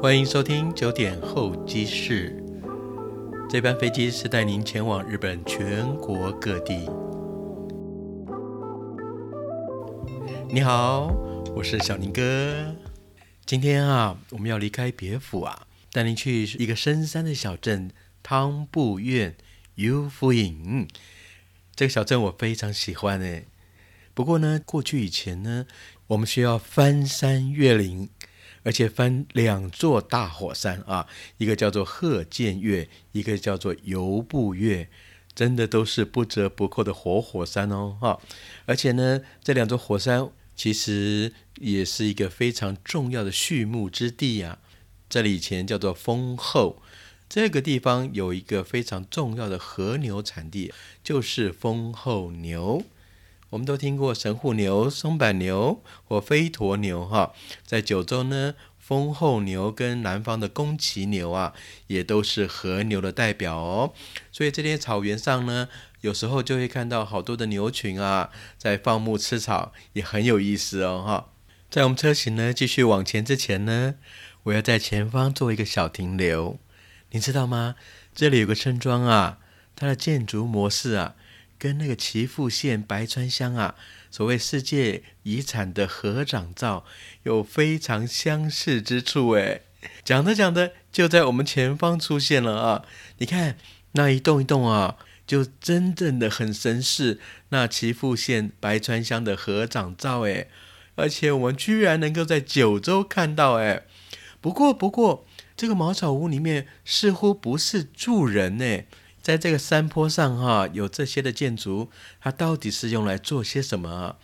欢迎收听九点候机室。这班飞机是带您前往日本全国各地。你好，我是小宁哥。今天啊，我们要离开别府啊，带您去一个深山的小镇汤布院 U 夫影。这个小镇我非常喜欢诶。不过呢，过去以前呢，我们需要翻山越岭。而且分两座大火山啊，一个叫做鹤见岳，一个叫做游步岳，真的都是不折不扣的活火山哦，哈！而且呢，这两座火山其实也是一个非常重要的畜牧之地啊。这里以前叫做丰后，这个地方有一个非常重要的和牛产地，就是丰后牛。我们都听过神户牛、松板牛或飞驼牛，哈，在九州呢，丰后牛跟南方的宫崎牛啊，也都是和牛的代表哦。所以这些草原上呢，有时候就会看到好多的牛群啊，在放牧吃草，也很有意思哦，哈。在我们车型呢继续往前之前呢，我要在前方做一个小停留，你知道吗？这里有个村庄啊，它的建筑模式啊。跟那个岐阜县白川乡啊，所谓世界遗产的合掌造有非常相似之处诶。讲着讲着，就在我们前方出现了啊！你看那一栋一栋啊，就真正的很神似那岐阜县白川乡的合掌造诶。而且我们居然能够在九州看到诶。不过不过，这个茅草屋里面似乎不是住人呢。在这个山坡上，哈，有这些的建筑，它到底是用来做些什么？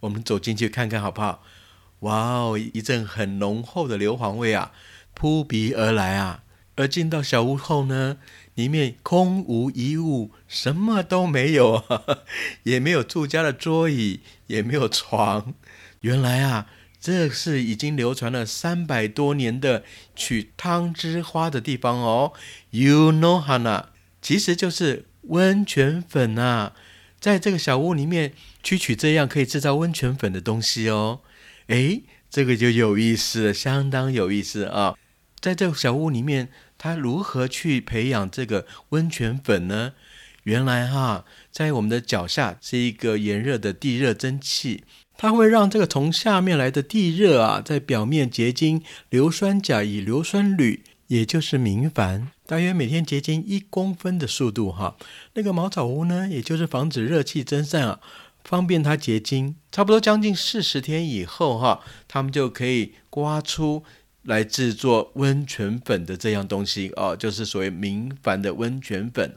我们走进去看看好不好？哇哦，一阵很浓厚的硫磺味啊，扑鼻而来啊！而进到小屋后呢，里面空无一物，什么都没有，也没有住家的桌椅，也没有床。原来啊，这是已经流传了三百多年的取汤之花的地方哦。You know, Hana。其实就是温泉粉啊，在这个小屋里面取取这样可以制造温泉粉的东西哦。诶，这个就有意思，相当有意思啊！在这个小屋里面，它如何去培养这个温泉粉呢？原来哈，在我们的脚下是一个炎热的地热蒸汽，它会让这个从下面来的地热啊，在表面结晶硫酸钾与硫酸铝。也就是明矾，大约每天结晶一公分的速度哈。那个茅草屋呢，也就是防止热气蒸散啊，方便它结晶。差不多将近四十天以后哈，他们就可以刮出。来制作温泉粉的这样东西哦，就是所谓明矾的温泉粉。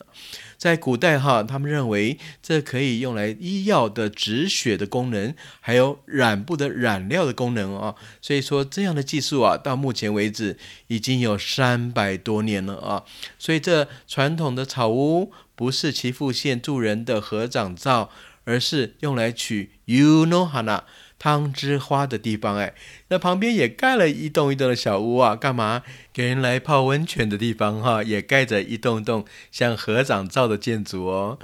在古代哈，他们认为这可以用来医药的止血的功能，还有染布的染料的功能啊。所以说这样的技术啊，到目前为止已经有三百多年了啊。所以这传统的草屋不是其父县住人的合掌造，而是用来取 you know hana。汤之花的地方，哎，那旁边也盖了一栋一栋的小屋啊，干嘛？给人来泡温泉的地方哈，也盖着一栋栋像合掌造的建筑哦。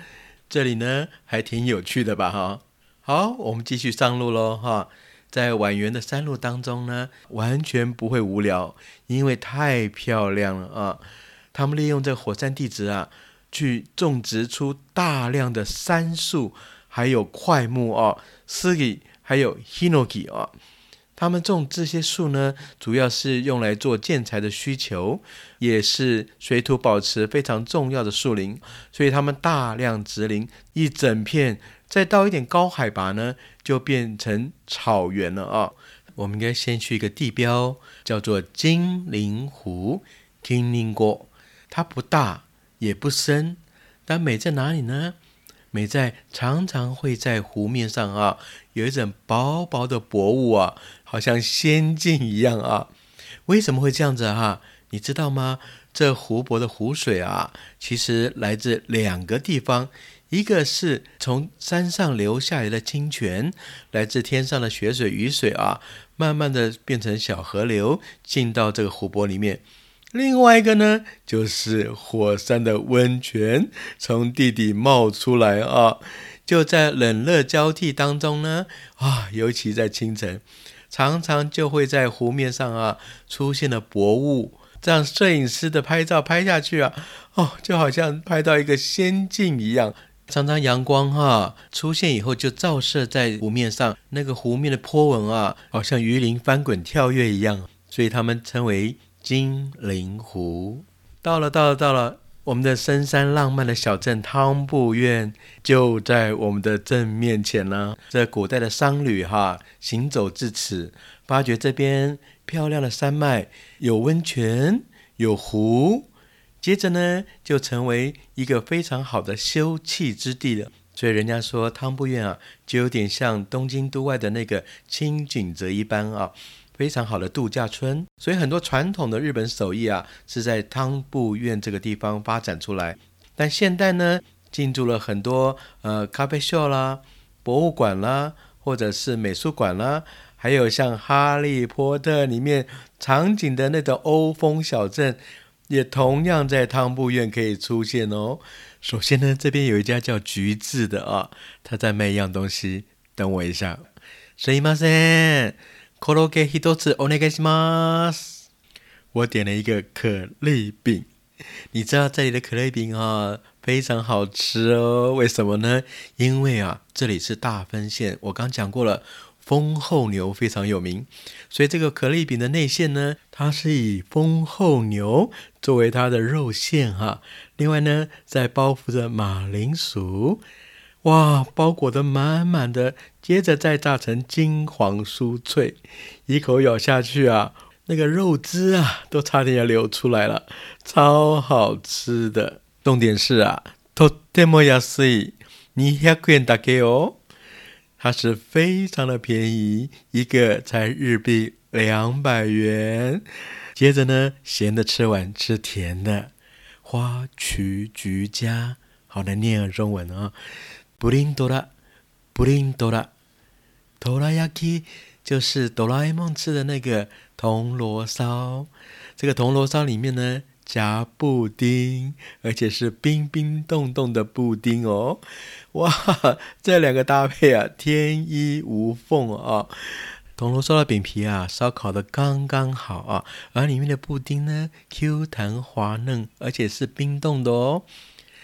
这里呢，还挺有趣的吧？哈，好，我们继续上路喽，哈。在蜿蜒的山路当中呢，完全不会无聊，因为太漂亮了啊。他们利用这火山地质啊，去种植出大量的杉树，还有块木哦，是给。还有 hinoki 啊，他们种这些树呢，主要是用来做建材的需求，也是水土保持非常重要的树林，所以他们大量植林一整片，再到一点高海拔呢，就变成草原了啊。我们应该先去一个地标，叫做金陵湖 k i n i n g o 它不大也不深，但美在哪里呢？美在常常会在湖面上啊，有一种薄薄的薄雾啊，好像仙境一样啊。为什么会这样子哈？你知道吗？这湖泊的湖水啊，其实来自两个地方，一个是从山上流下来的清泉，来自天上的雪水、雨水啊，慢慢的变成小河流，进到这个湖泊里面。另外一个呢，就是火山的温泉从地底冒出来啊，就在冷热交替当中呢，啊，尤其在清晨，常常就会在湖面上啊出现了薄雾，这样摄影师的拍照拍下去啊，哦，就好像拍到一个仙境一样。常常阳光哈出现以后，就照射在湖面上，那个湖面的波纹啊，好像鱼鳞翻滚跳跃一样，所以他们称为金灵湖。到了，到了，到了，我们的深山浪漫的小镇汤布院就在我们的正面前呢。这古代的商旅哈行走至此，发觉这边漂亮的山脉，有温泉，有湖。接着呢，就成为一个非常好的休憩之地了。所以人家说汤布院啊，就有点像东京都外的那个清景泽一般啊，非常好的度假村。所以很多传统的日本手艺啊，是在汤布院这个地方发展出来。但现代呢，进驻了很多呃咖啡秀啦、博物馆啦，或者是美术馆啦，还有像《哈利波特》里面场景的那种欧风小镇。也同样在汤布院可以出现哦。首先呢，这边有一家叫橘子的啊，他在卖一样东西。等我一下，すいません。 コロケ一つお願いします。我点了一个可丽饼。你知道这里的可丽饼啊，非常好吃哦。为什么呢？因为啊，这里是大分县。我刚讲过了。丰厚牛非常有名，所以这个可丽饼的内馅呢，它是以丰厚牛作为它的肉馅哈。另外呢，再包覆着马铃薯，哇，包裹的满满的， 接着再炸成金黄酥脆，一口咬下去啊，那个肉汁啊，都差点要流出来了，超好吃的。重点是啊，とても安い、二百円だけ哦。它是非常的便宜，一个才日币两百元。接着呢，咸的吃完，吃甜的，花曲菊家，好难念啊，中文啊。布林多拉， 布林哆啦，哆啦 A 梦就是哆啦 A 梦吃的那个铜锣烧。这个铜锣烧里面呢。夹布丁，而且是冰冰冻冻的布丁哦！哇，这两个搭配啊，天衣无缝啊！铜锣烧的饼皮啊，烧烤的刚刚好啊，而里面的布丁呢，Q 弹滑嫩，而且是冰冻的哦。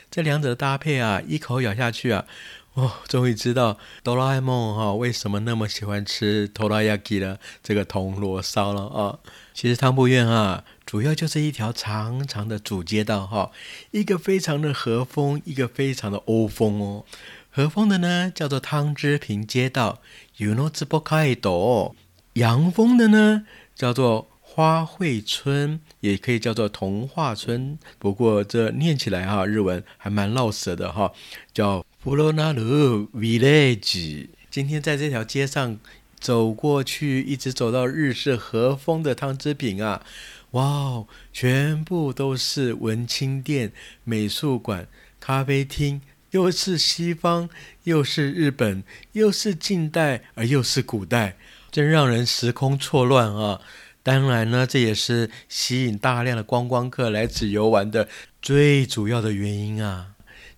这两者的搭配啊，一口咬下去啊，哦，终于知道哆啦 A 梦哈为什么那么喜欢吃哆啦 A 梦的这个铜锣烧了啊！其实汤布院啊。主要就是一条长长的主街道哈，一个非常的和风，一个非常的欧风哦。和风的呢叫做汤之平街道 y o u know z b o k a i d o 洋风的呢叫做花卉村，也可以叫做童话村。不过这念起来哈，日文还蛮绕舌的哈，叫 Furonaru Village。今天在这条街上走过去，一直走到日式和风的汤汁饼啊。哇哦，全部都是文青店、美术馆、咖啡厅，又是西方，又是日本，又是近代，而又是古代，真让人时空错乱啊！当然呢，这也是吸引大量的观光客来此游玩的最主要的原因啊。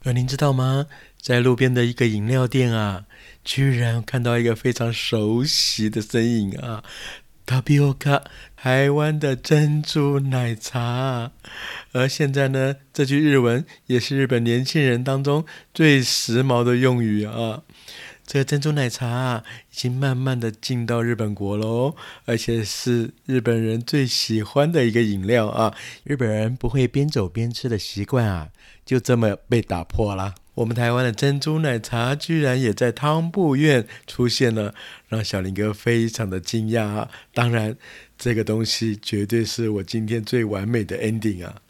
而您知道吗？在路边的一个饮料店啊，居然看到一个非常熟悉的身影啊！塔比欧卡，台湾的珍珠奶茶。而现在呢，这句日文也是日本年轻人当中最时髦的用语啊。这个珍珠奶茶啊已经慢慢的进到日本国喽，而且是日本人最喜欢的一个饮料啊。日本人不会边走边吃的习惯啊，就这么被打破了。我们台湾的珍珠奶茶居然也在汤布院出现了，让小林哥非常的惊讶啊！当然，这个东西绝对是我今天最完美的 ending 啊！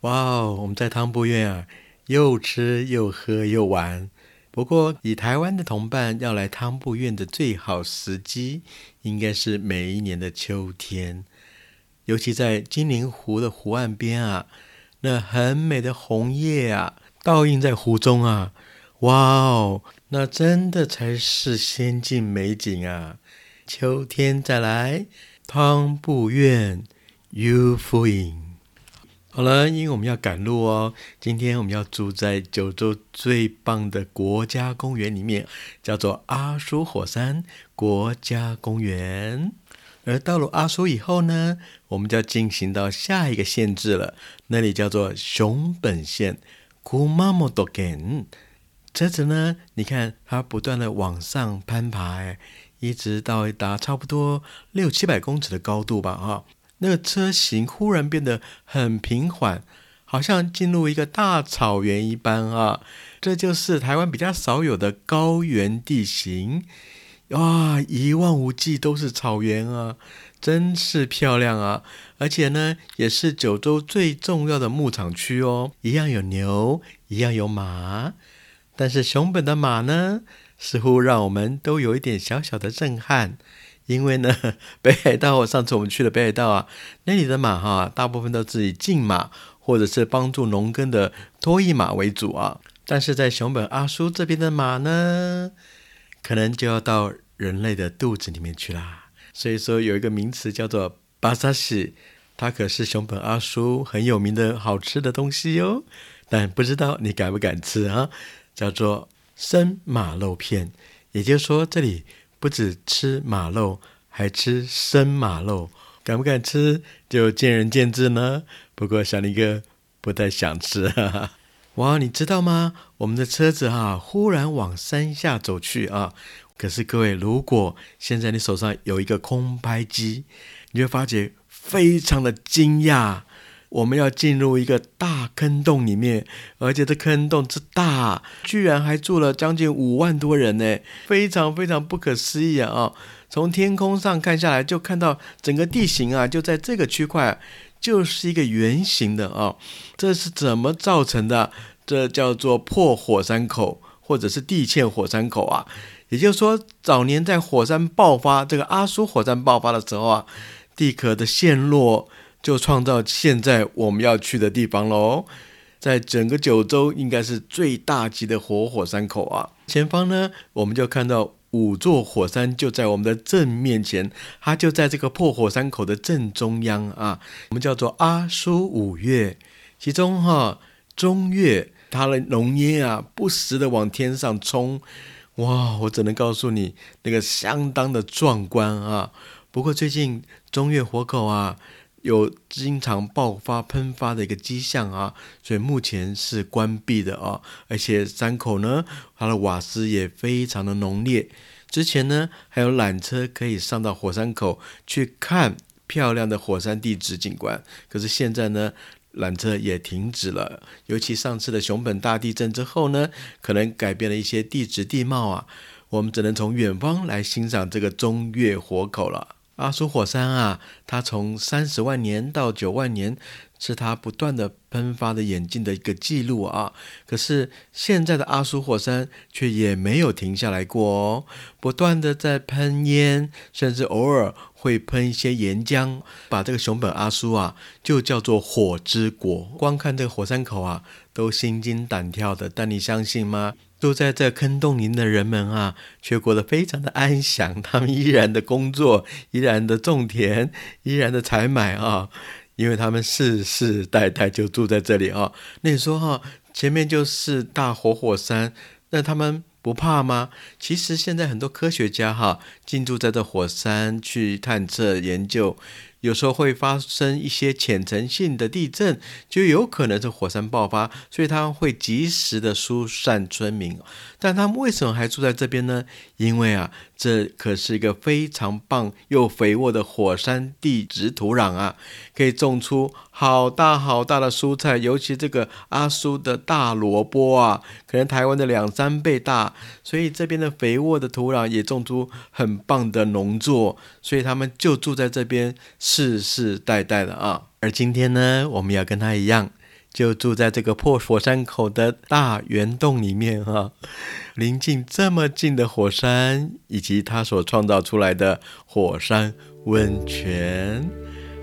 哇哦，我们在汤布院啊，又吃又喝又玩。不过，以台湾的同伴要来汤布院的最好时机，应该是每一年的秋天，尤其在金陵湖的湖岸边啊，那很美的红叶啊。倒映在湖中啊，哇哦，那真的才是仙境美景啊！秋天再来汤布院，You Fu 好了，因为我们要赶路哦，今天我们要住在九州最棒的国家公园里面，叫做阿苏火山国家公园。而到了阿苏以后呢，我们就要进行到下一个县治了，那里叫做熊本县 （Kumamoto Ken）。车子呢，你看它不断的往上攀爬，哎，一直到达差不多六七百公尺的高度吧，哈。那个车型忽然变得很平缓，好像进入一个大草原一般啊！这就是台湾比较少有的高原地形，哇，一望无际都是草原啊，真是漂亮啊！而且呢，也是九州最重要的牧场区哦，一样有牛，一样有马，但是熊本的马呢，似乎让我们都有一点小小的震撼。因为呢，北海道上次我们去了北海道啊，那里的马哈，大部分都是以竞马或者是帮助农耕的拖役马为主啊。但是在熊本阿叔这边的马呢，可能就要到人类的肚子里面去啦。所以说有一个名词叫做巴萨西，它可是熊本阿叔很有名的好吃的东西哟。但不知道你敢不敢吃啊？叫做生马肉片，也就是说这里。不止吃马肉，还吃生马肉，敢不敢吃就见仁见智呢。不过小林哥不太想吃。哇，你知道吗？我们的车子哈，忽然往山下走去啊。可是各位，如果现在你手上有一个空拍机，你会发觉非常的惊讶。我们要进入一个大坑洞里面，而且这坑洞之大，居然还住了将近五万多人呢，非常非常不可思议啊！从天空上看下来，就看到整个地形啊，就在这个区块，就是一个圆形的啊。这是怎么造成的？这叫做破火山口，或者是地堑火山口啊。也就是说，早年在火山爆发，这个阿苏火山爆发的时候啊，地壳的陷落。就创造现在我们要去的地方喽，在整个九州应该是最大级的活火山口啊！前方呢，我们就看到五座火山就在我们的正面前，它就在这个破火山口的正中央啊。我们叫做阿苏五岳，其中哈中岳它的浓烟啊不时的往天上冲，哇！我只能告诉你，那个相当的壮观啊。不过最近中岳火口啊。有经常爆发喷发的一个迹象啊，所以目前是关闭的啊。而且山口呢，它的瓦斯也非常的浓烈。之前呢，还有缆车可以上到火山口去看漂亮的火山地质景观。可是现在呢，缆车也停止了。尤其上次的熊本大地震之后呢，可能改变了一些地质地貌啊，我们只能从远方来欣赏这个中越火口了。阿苏火山啊，它从三十万年到九万年，是它不断的喷发的演进的一个记录啊。可是现在的阿苏火山却也没有停下来过哦，不断的在喷烟，甚至偶尔会喷一些岩浆，把这个熊本阿苏啊，就叫做火之国。光看这个火山口啊，都心惊胆跳的。但你相信吗？住在这坑洞里的人们啊，却过得非常的安详。他们依然的工作，依然的种田，依然的采买啊，因为他们世世代代就住在这里啊。那你说哈，前面就是大活火山，那他们不怕吗？其实现在很多科学家哈，进驻在这火山去探测研究。有时候会发生一些浅层性的地震，就有可能是火山爆发，所以他会及时的疏散村民。但他们为什么还住在这边呢？因为啊，这可是一个非常棒又肥沃的火山地质土壤啊，可以种出好大好大的蔬菜，尤其这个阿苏的大萝卜啊，可能台湾的两三倍大，所以这边的肥沃的土壤也种出很棒的农作，所以他们就住在这边。世世代代的啊，而今天呢，我们要跟他一样，就住在这个破火山口的大圆洞里面哈，临近这么近的火山，以及它所创造出来的火山温泉，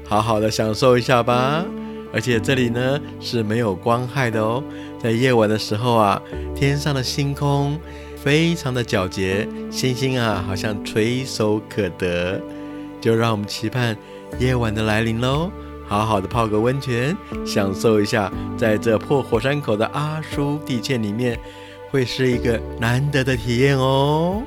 好好的享受一下吧。而且这里呢是没有光害的哦，在夜晚的时候啊，天上的星空非常的皎洁，星星啊好像垂手可得，就让我们期盼。夜晚的来临喽，好好的泡个温泉享受一下在这破火山口的阿叔地界里面会是一个难得的体验哦。